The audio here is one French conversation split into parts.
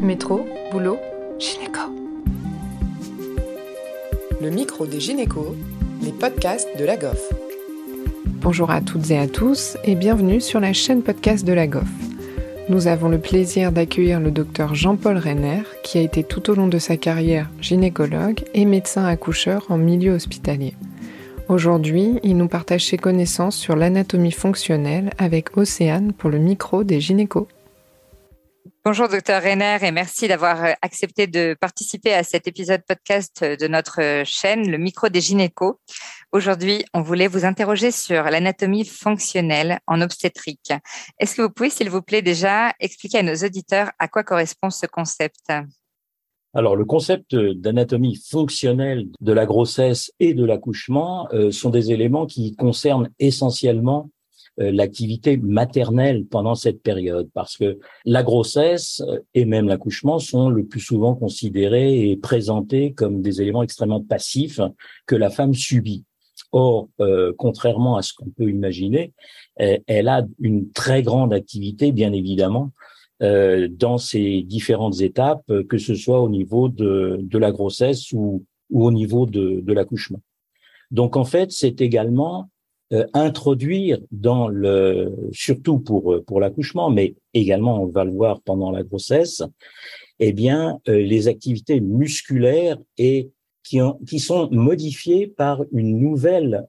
Métro, boulot, gynéco. Le micro des gynécos, les podcasts de la GOF. Bonjour à toutes et à tous et bienvenue sur la chaîne podcast de la GOF. Nous avons le plaisir d'accueillir le docteur Jean-Paul Renner, qui a été tout au long de sa carrière gynécologue et médecin accoucheur en milieu hospitalier. Aujourd'hui, il nous partage ses connaissances sur l'anatomie fonctionnelle avec Océane pour le micro des gynécos. Bonjour docteur Renner et merci d'avoir euh, accepté de participer à cet épisode podcast de notre euh, chaîne, le micro des gynécos. Aujourd'hui, on voulait vous interroger sur l'anatomie fonctionnelle en obstétrique. Est-ce que vous pouvez, s'il vous plaît, déjà expliquer à nos auditeurs à quoi correspond ce concept? Alors, le concept d'anatomie fonctionnelle de la grossesse et de l'accouchement euh, sont des éléments qui concernent essentiellement euh, l'activité maternelle pendant cette période, parce que la grossesse euh, et même l'accouchement sont le plus souvent considérés et présentés comme des éléments extrêmement passifs que la femme subit. Or, euh, contrairement à ce qu'on peut imaginer, elle, a une très grande activité, bien évidemment, euh, dans ces différentes étapes, que ce soit au niveau de, de la grossesse ou, ou au niveau de, de l'accouchement. Donc, en fait, c'est également euh, introduire dans le, surtout pour euh, pour l'accouchement, mais également on va le voir pendant la grossesse, eh bien euh, les activités musculaires et qui, ont, qui sont modifiées par une nouvelle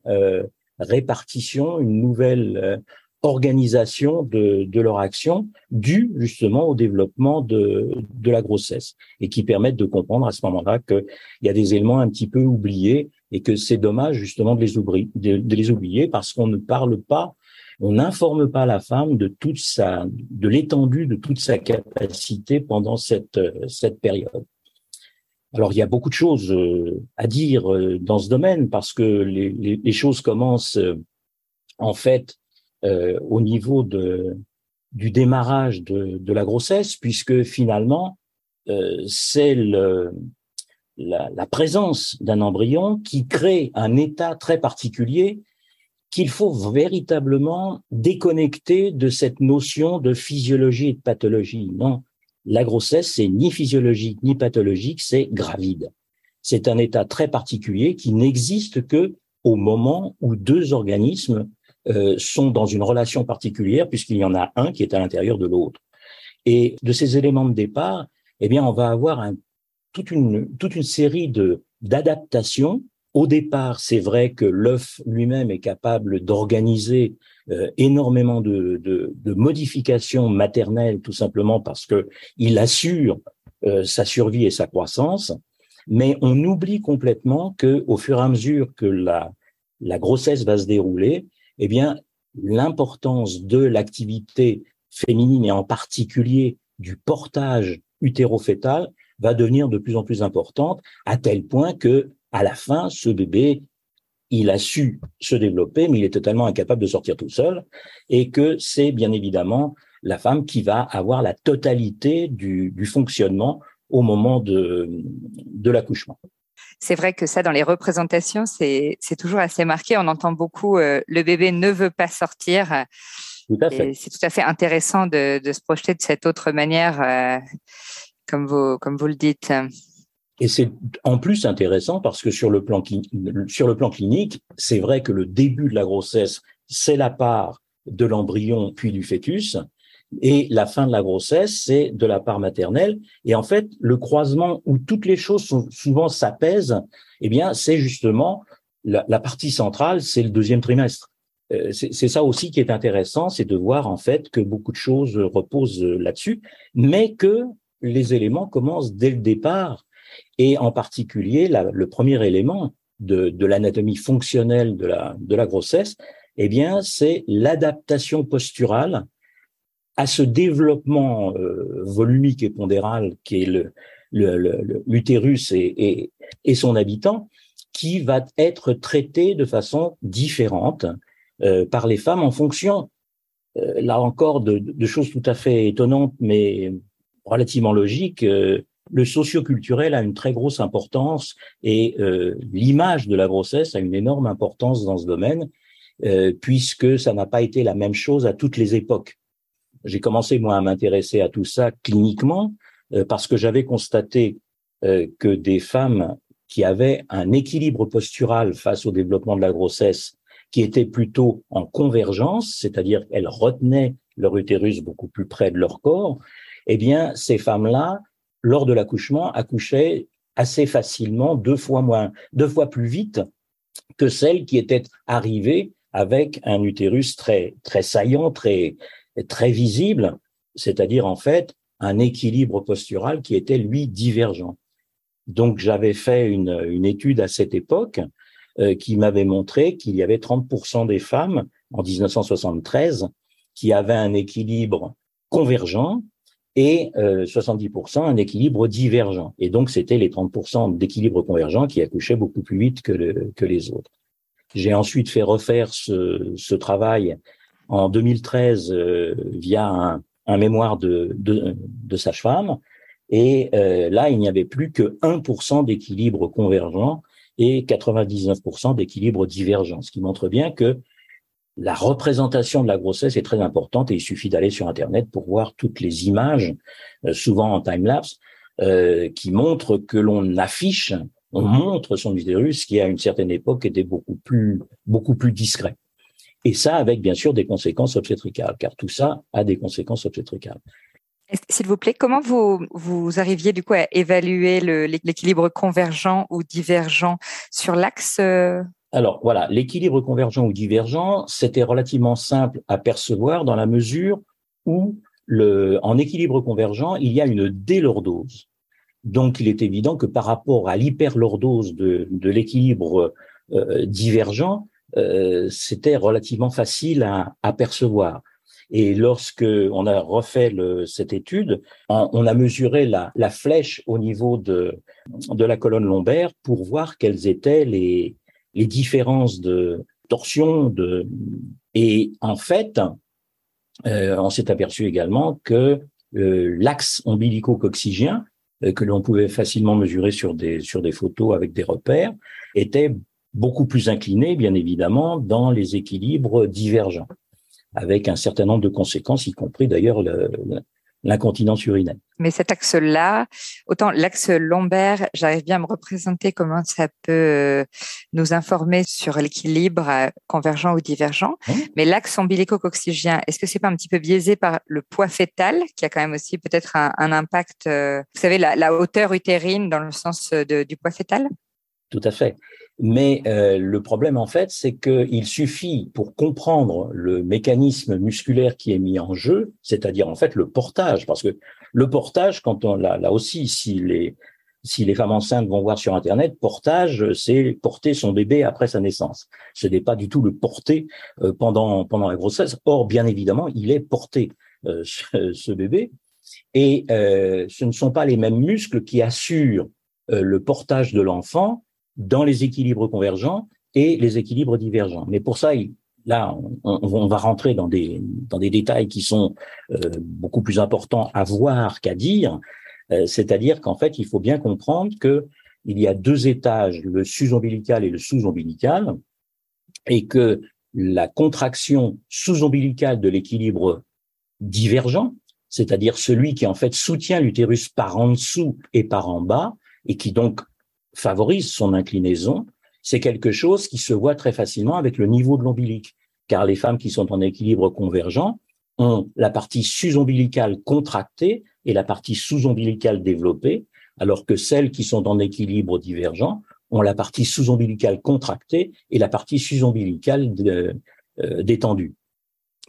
répartition, une nouvelle organisation de, de leur action due justement au développement de, de la grossesse et qui permettent de comprendre à ce moment-là qu'il y a des éléments un petit peu oubliés et que c'est dommage justement de les oublier, de, les oublier parce qu'on ne parle pas, on n'informe pas la femme de toute sa, de l'étendue de toute sa capacité pendant cette, cette période. Alors il y a beaucoup de choses euh, à dire euh, dans ce domaine parce que les, les, les choses commencent euh, en fait euh, au niveau de, du démarrage de, de, la grossesse, puisque finalement, euh, c'est la, la, présence d'un embryon qui crée un état très particulier qu'il faut véritablement déconnecter de cette notion de physiologie et de pathologie. Non, la grossesse, c'est ni physiologique ni pathologique, c'est gravide. C'est un état très particulier qui n'existe que au moment où deux organismes euh, sont dans une relation particulière puisqu'il y en a un qui est à l'intérieur de l'autre. Et de ces éléments de départ, eh bien, on va avoir un, toute une série de d'adaptations. Au départ, c'est vrai que l'œuf lui-même est capable d'organiser euh, énormément de, de, de, modifications maternelles, tout simplement parce que il assure euh, sa survie et sa croissance. Mais on oublie complètement que, au fur et à mesure que la la grossesse va se dérouler, eh bien, l'importance de l'activité féminine et en particulier du portage utérofétal va devenir de plus en plus importante à tel point que à la fin ce bébé il a su se développer mais il est totalement incapable de sortir tout seul et que c'est bien évidemment la femme qui va avoir la totalité du, du fonctionnement au moment de, de l'accouchement c'est vrai que ça, dans les représentations, c'est toujours assez marqué. On entend beaucoup euh, le bébé ne veut pas sortir. C'est tout à fait intéressant de, de, se projeter de cette autre manière, euh, comme, vous, comme vous le dites. Et c'est en plus intéressant parce que sur le plan, sur le plan clinique, c'est vrai que le début de la grossesse, c'est la part de l'embryon puis du fœtus. Et la fin de la grossesse, c'est de la part maternelle. Et en fait, le croisement où toutes les choses sont, souvent s'apaisent, eh bien, c'est justement la, partie centrale, c'est le deuxième trimestre. Euh, c'est ça aussi qui est intéressant, c'est de voir en fait que beaucoup de choses reposent là-dessus, mais que les éléments commencent dès le départ. Et en particulier, le premier élément de, l'anatomie fonctionnelle de la, grossesse, eh bien, c'est l'adaptation posturale à ce développement euh, volumique et pondéral qui est le l'utérus et, son habitant, qui va être traité de façon différente euh, par les femmes en fonction, euh, là encore, de, de, choses tout à fait étonnantes, mais relativement logiques. Euh, le socioculturel a une très grosse importance et l'image de la grossesse a une énorme importance dans ce domaine, puisque ça n'a pas été la même chose à toutes les époques j'ai commencé moi à m'intéresser à tout ça cliniquement parce que j'avais constaté que des femmes qui avaient un équilibre postural face au développement de la grossesse qui était plutôt en convergence, c'est-à-dire qu'elles retenaient leur utérus beaucoup plus près de leur corps, eh bien, ces femmes-là, lors de l'accouchement, accouchaient assez facilement, deux fois moins, deux fois plus vite que celles qui étaient arrivées avec un utérus très, très saillant, très, très visible, c'est-à-dire en fait un équilibre postural qui était lui divergent. Donc j'avais fait une, une étude à cette époque euh, qui m'avait montré qu'il y avait 30% des femmes en 1973 qui avaient un équilibre convergent et 70% euh, un équilibre divergent. Et donc, c'était les 30% d'équilibre convergent qui accouchaient beaucoup plus vite que, que les autres. J'ai ensuite fait refaire ce, ce travail en 2013 euh, via un, un, mémoire de, de, de sage-femme. Et là, il n'y avait plus que 1% d'équilibre convergent et 99% d'équilibre divergent, ce qui montre bien que la représentation de la grossesse est très importante et il suffit d'aller sur Internet pour voir toutes les images, euh, souvent en time-lapse, euh, qui montrent que l'on affiche, on montre son utérus qui à une certaine époque était beaucoup plus, beaucoup plus discret. Et ça avec bien sûr des conséquences obstétricales, car tout ça a des conséquences obstétricales. S'il vous plaît, comment vous, vous arriviez du coup à évaluer l'équilibre convergent ou divergent sur l'axe euh? Alors voilà, l'équilibre convergent ou divergent, c'était relativement simple à percevoir dans la mesure où en équilibre convergent, il y a une délordose. Donc il est évident que par rapport à l'hyperlordose de, l'équilibre euh, divergent, euh, c'était relativement facile à, à percevoir. Et lorsque on a refait cette étude, on, a mesuré la, flèche au niveau de, de la colonne lombaire pour voir quelles étaient les, les différences de torsion. De, et en fait, euh, on s'est aperçu également que euh, l'axe ombilico-coccygien, euh, que l'on pouvait facilement mesurer sur des, sur des photos avec des repères, était beaucoup plus incliné, bien évidemment, dans les équilibres divergents avec un certain nombre de conséquences, y compris d'ailleurs l'incontinence urinaire. Mais cet axe-là, autant l'axe lombaire, j'arrive bien à me représenter comment ça peut euh, nous informer sur l'équilibre euh, convergent ou divergent. Mmh. Mais l'axe ombilico-coccygien, est-ce que c'est pas un petit peu biaisé par le poids fœtal, qui a quand même aussi peut-être un, impact, euh, vous savez, la, hauteur utérine dans le sens du poids fœtal? Tout à fait. Mais euh, le problème, en fait, c'est qu'il suffit pour comprendre le mécanisme musculaire qui est mis en jeu, c'est-à-dire en fait le portage, parce que le portage, quand on là, là aussi, si les si les femmes enceintes vont voir sur Internet, portage, c'est porter son bébé après sa naissance. Ce n'est pas du tout le porter euh, pendant pendant la grossesse. Or, bien évidemment, il est porté euh, ce, ce, bébé, et ce ne sont pas les mêmes muscles qui assurent le portage de l'enfant dans les équilibres convergents et les équilibres divergents. Mais pour ça, là, on, va rentrer dans des, dans des détails qui sont euh, beaucoup plus importants à voir qu'à dire. Euh, c'est-à-dire qu'en fait, il faut bien comprendre que il y a deux étages, le sus-ombilical et le sous-ombilical, et que la contraction sous-ombilicale de l'équilibre divergent, c'est-à-dire celui qui en fait soutient l'utérus par en dessous et par en bas, et qui donc favorise son inclinaison, c'est quelque chose qui se voit très facilement avec le niveau de l'ombilic, car les femmes qui sont en équilibre convergent ont la partie sus-ombilicale contractée et la partie sous-ombilicale développée, alors que celles qui sont en équilibre divergent ont la partie sous-ombilicale contractée et la partie sus-ombilicale euh, détendue.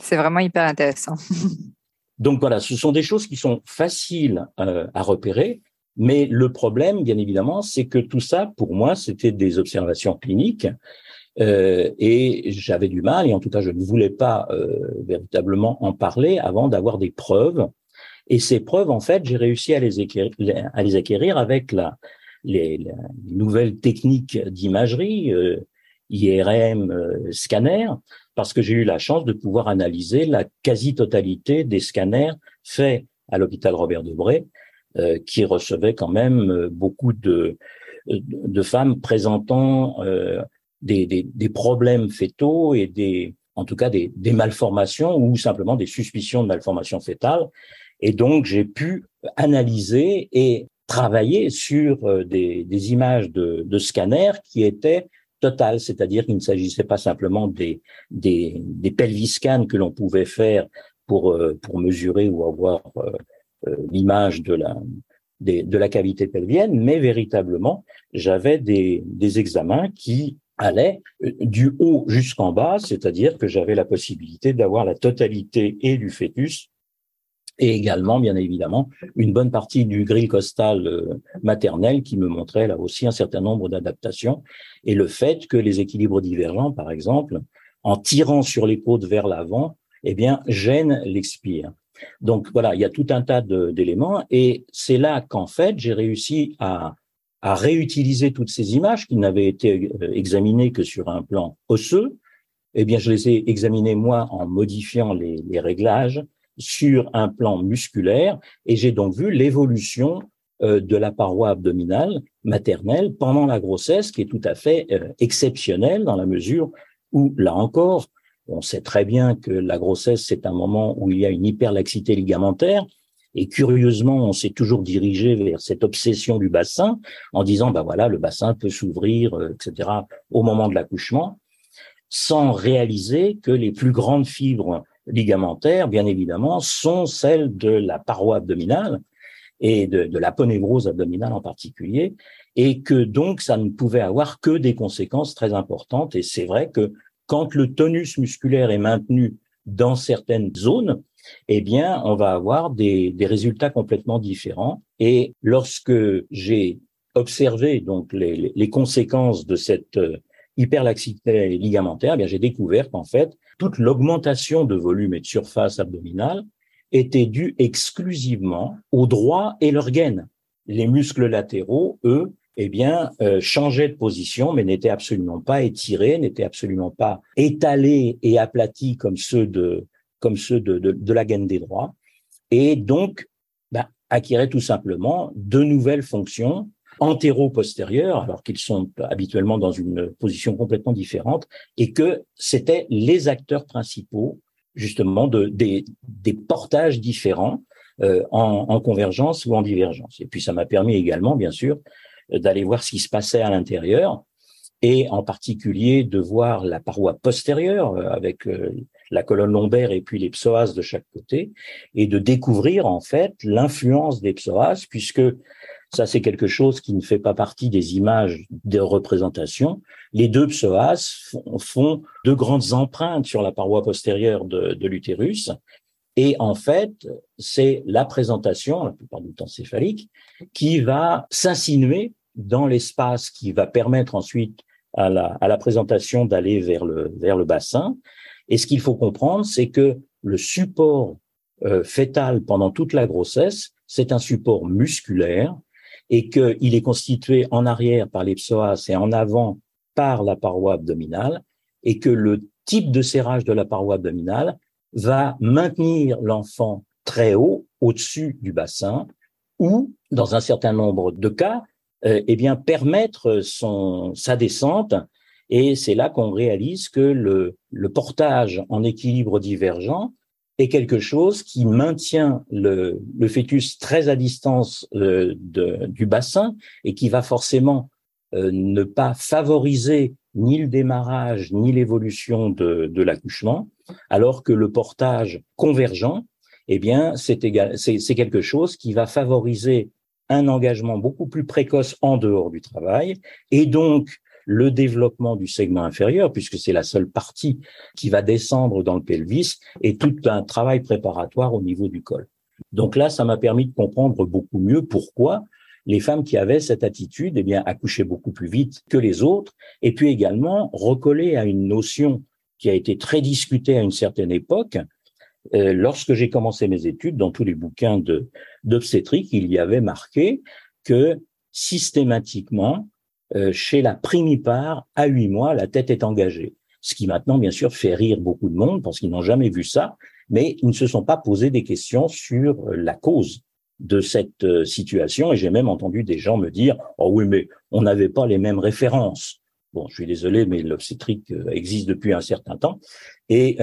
C'est vraiment hyper intéressant. Donc voilà, ce sont des choses qui sont faciles euh, à repérer mais le problème, bien évidemment, c'est que tout ça, pour moi, c'était des observations cliniques. Euh, et j'avais du mal, et en tout cas, je ne voulais pas euh, véritablement en parler avant d'avoir des preuves. Et ces preuves, en fait, j'ai réussi à les, acquérir, à les acquérir avec la, les, nouvelles techniques d'imagerie, euh, IRM, euh, scanner, parce que j'ai eu la chance de pouvoir analyser la quasi-totalité des scanners faits à l'hôpital Robert Debré qui recevait quand même euh, beaucoup de, de femmes présentant euh, des, des, des, problèmes fétaux et des, en tout cas des, des malformations ou simplement des suspicions de malformations fétales. Et donc, j'ai pu analyser et travailler sur euh, des, des images de, de scanners qui étaient totales, c'est-à-dire qu'il ne s'agissait pas simplement des, des, des pelviscans que l'on pouvait faire pour, euh, pour mesurer ou avoir euh, l'image de la, de la cavité pelvienne, mais véritablement, j'avais des, des examens qui allaient du haut jusqu'en bas, c'est-à-dire que j'avais la possibilité d'avoir la totalité et du fœtus et également, bien évidemment, une bonne partie du grill costal euh, maternel qui me montrait là aussi un certain nombre d'adaptations et le fait que les équilibres divergents, par exemple, en tirant sur les côtes vers l'avant, eh bien, gênent l'expire. Donc voilà, il y a tout un tas d'éléments et c'est là qu'en fait, j'ai réussi à, réutiliser toutes ces images qui n'avaient été euh, examinées que sur un plan osseux. Eh bien, je les ai examinées moi en modifiant les, les réglages, sur un plan musculaire et j'ai donc vu l'évolution euh, de la paroi abdominale maternelle pendant la grossesse qui est tout à fait euh, exceptionnelle dans la mesure où, là encore, on sait très bien que la grossesse, c'est un moment où il y a une hyperlaxité ligamentaire. Et curieusement, on s'est toujours dirigé vers cette obsession du bassin en disant, ben voilà, le bassin peut s'ouvrir, euh, etc., au moment de l'accouchement, sans réaliser que les plus grandes fibres ligamentaires, bien évidemment, sont celles de la paroi abdominale et de, de l'aponévrose abdominale en particulier, et que donc ça ne pouvait avoir que des conséquences très importantes. Et c'est vrai que quand le tonus musculaire est maintenu dans certaines zones, eh bien, on va avoir des, résultats complètement différents. Et lorsque j'ai observé donc les, conséquences de cette euh, hyperlaxité ligamentaire, eh bien j'ai découvert qu'en fait, toute l'augmentation de volume et de surface abdominale était due exclusivement aux droits et leurs gaines. Les muscles latéraux, eux, eh bien, euh, changeaient de position, mais n'étaient absolument pas étirés, n'étaient absolument pas étalés et aplatis comme ceux de comme ceux de, de, de la gaine des droits, et donc bah, acquéraient tout simplement de nouvelles fonctions antéro-postérieurs, alors qu'ils sont habituellement dans une position complètement différente, et que c'était les acteurs principaux justement de, des, des portages différents euh, en, en, convergence ou en divergence. Et puis ça m'a permis également, bien sûr, d'aller voir ce qui se passait à l'intérieur, et en particulier de voir la paroi postérieure euh, avec euh, la colonne lombaire et puis les psoas de chaque côté, et de découvrir en fait l'influence des psoas, puisque ça, c'est quelque chose qui ne fait pas partie des images de représentation. Les deux psoas font, de grandes empreintes sur la paroi postérieure de, de l'utérus. Et en fait, c'est la présentation, la plupart du temps céphalique, qui va s'insinuer dans l'espace qui va permettre ensuite à la, à la présentation d'aller vers le, vers le bassin. Et ce qu'il faut comprendre, c'est que le support euh, fœtal pendant toute la grossesse, c'est un support musculaire et qu'il est constitué en arrière par les psoas et en avant par la paroi abdominale, et que le type de serrage de la paroi abdominale va maintenir l'enfant très haut, au-dessus du bassin, ou, dans un certain nombre de cas, eh bien permettre son sa descente. Et c'est là qu'on réalise que le, le portage en équilibre divergent est quelque chose qui maintient le, le fœtus très à distance euh, de, du bassin et qui va forcément euh, ne pas favoriser ni le démarrage ni l'évolution de, de l'accouchement, alors que le portage convergent, eh bien, c'est quelque chose qui va favoriser un engagement beaucoup plus précoce en dehors du travail et donc le développement du segment inférieur, puisque c'est la seule partie qui va descendre dans le pelvis, et tout un travail préparatoire au niveau du col. Donc là, ça m'a permis de comprendre beaucoup mieux pourquoi les femmes qui avaient cette attitude, eh bien, accouchaient beaucoup plus vite que les autres, et puis également recoller à une notion qui a été très discutée à une certaine époque. Euh, lorsque j'ai commencé mes études, dans tous les bouquins d'obstétrique, il y avait marqué que systématiquement, euh, chez la primipare, à huit mois, la tête est engagée. Ce qui maintenant, bien sûr, fait rire beaucoup de monde parce qu'ils n'ont jamais vu ça, mais ils ne se sont pas posé des questions sur euh, la cause de cette situation. Et j'ai même entendu des gens me dire, oh oui, mais on n'avait pas les mêmes références. Bon, je suis désolé, mais l'obstétrique existe depuis un certain temps. Et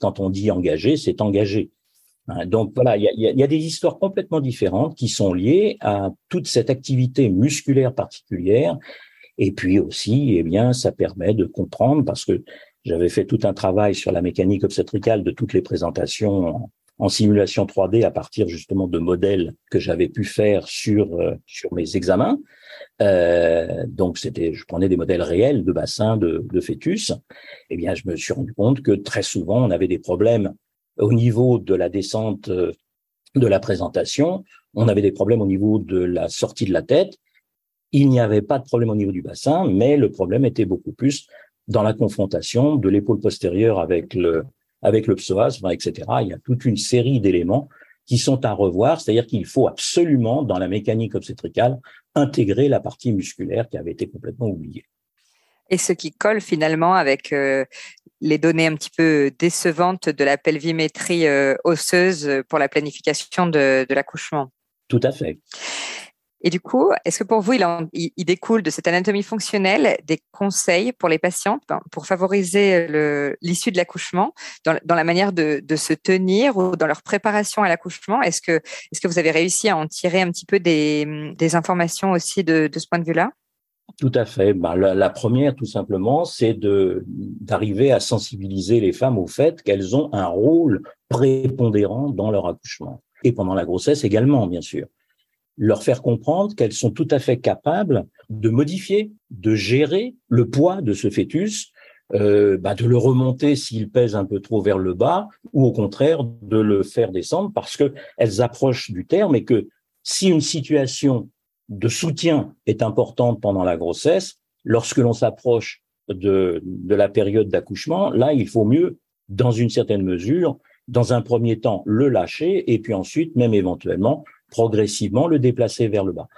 quand on dit engagé, c'est engagé. Hein, donc voilà, il y a, des histoires complètement différentes qui sont liées à toute cette activité musculaire particulière. Et puis aussi, eh bien, ça permet de comprendre parce que j'avais fait tout un travail sur la mécanique obstétricale de toutes les présentations en, simulation 3D à partir justement de modèles que j'avais pu faire sur euh, sur mes examens. Euh, donc c'était, je prenais des modèles réels de bassins de, de fœtus. Eh bien, je me suis rendu compte que très souvent on avait des problèmes au niveau de la descente euh, de la présentation, on avait des problèmes au niveau de la sortie de la tête. Il n'y avait pas de problème au niveau du bassin, mais le problème était beaucoup plus dans la confrontation de l'épaule postérieure avec le avec le psoas, etc. Il y a toute une série d'éléments qui sont à revoir, c'est-à-dire qu'il faut absolument, dans la mécanique obstétricale, intégrer la partie musculaire qui avait été complètement oubliée et ce qui colle finalement avec euh, les données un petit peu décevantes de la pelvimétrie euh, osseuse pour la planification de, l'accouchement? Tout à fait. Et du coup, est-ce que pour vous, il, découle de cette anatomie fonctionnelle des conseils pour les patientes ben, pour favoriser l'issue de l'accouchement dans, la manière de, se tenir ou dans leur préparation à l'accouchement? Est-ce que, est que vous avez réussi à en tirer un petit peu des, informations aussi de ce point de vue-là? Tout à fait. Ben, la, première, tout simplement, c'est d'arriver à sensibiliser les femmes au fait qu'elles ont un rôle prépondérant dans leur accouchement et pendant la grossesse également, bien sûr. Leur faire comprendre qu'elles sont tout à fait capables de modifier, de gérer le poids de ce fœtus, euh, ben, de le remonter s'il pèse un peu trop vers le bas, ou au contraire de le faire descendre parce que elles approchent du terme et que si une situation de soutien est importante pendant la grossesse. Lorsque l'on s'approche de, de la période d'accouchement, là, il faut mieux, dans une certaine mesure, dans un premier temps, le lâcher et puis ensuite, même éventuellement, progressivement, le déplacer vers le bas.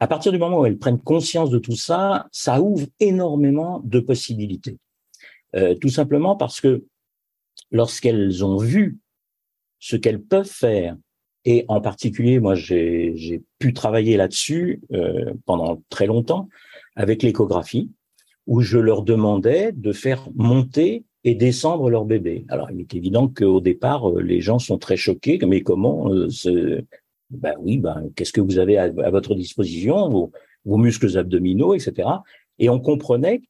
À partir du moment où elles prennent conscience de tout ça, ça ouvre énormément de possibilités. Euh, tout simplement parce que lorsqu'elles ont vu ce qu'elles peuvent faire et en particulier, moi, j'ai pu travailler là-dessus euh, pendant très longtemps avec l'échographie, où je leur demandais de faire monter et descendre leur bébé. Alors, il est évident qu'au départ, euh, les gens sont très choqués. Mais comment euh, Ben oui, ben qu'est-ce que vous avez à, votre disposition vos, vos muscles abdominaux, etc. Et on comprenait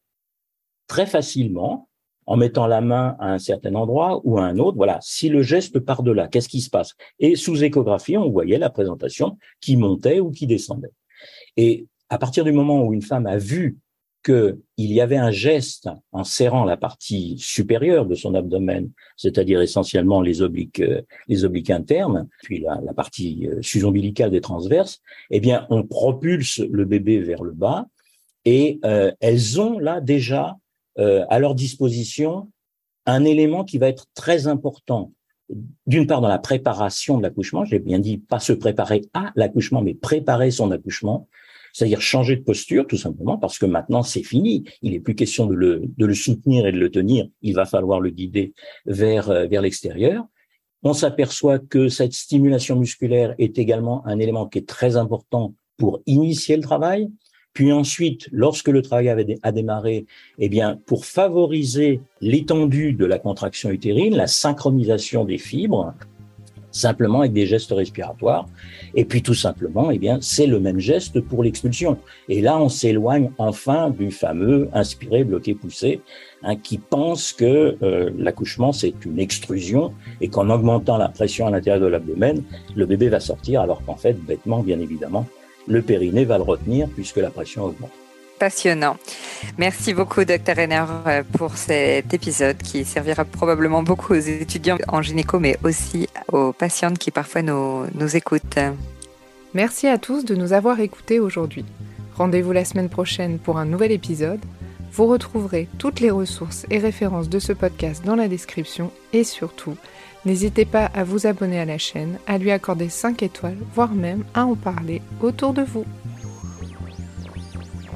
très facilement en mettant la main à un certain endroit ou à un autre. Voilà, si le geste part de là, qu'est-ce qui se passe? Et sous échographie, on voyait la présentation qui montait ou qui descendait. Et à partir du moment où une femme a vu qu'il y avait un geste en serrant la partie supérieure de son abdomen, c'est-à-dire essentiellement les obliques, euh, les obliques internes, puis la, partie euh, sus-ombilicale des transverses, eh bien, on propulse le bébé vers le bas et euh, elles ont là déjà à leur disposition un élément qui va être très important. D'une part, dans la préparation de l'accouchement, j'ai bien dit pas se préparer à l'accouchement, mais préparer son accouchement, c'est-à-dire changer de posture, tout simplement, parce que maintenant c'est fini. Il n'est plus question de le, de le soutenir et de le tenir. Il va falloir le guider vers, euh, vers l'extérieur. On s'aperçoit que cette stimulation musculaire est également un élément qui est très important pour initier le travail. Puis ensuite, lorsque le travail a démarré, eh bien, pour favoriser l'étendue de la contraction utérine, la synchronisation des fibres, simplement avec des gestes respiratoires. Et puis tout simplement, eh bien, c'est le même geste pour l'expulsion. Et là, on s'éloigne enfin du fameux inspiré, bloqué, poussé, hein, qui pense que euh, l'accouchement c'est une extrusion et qu'en augmentant la pression à l'intérieur de l'abdomen, le bébé va sortir, alors qu'en fait, bêtement, bien évidemment, le périnée va le retenir puisque la pression augmente. Passionnant. Merci beaucoup, Dr. Renner, euh, pour cet épisode qui servira probablement beaucoup aux étudiants en gynéco, mais aussi aux patientes qui parfois nous, nous écoutent. Merci à tous de nous avoir écoutés aujourd'hui. Rendez-vous la semaine prochaine pour un nouvel épisode. Vous retrouverez toutes les ressources et références de ce podcast dans la description et surtout, N'hésitez pas à vous abonner à la chaîne, à lui accorder 5 étoiles, voire même à en parler autour de vous.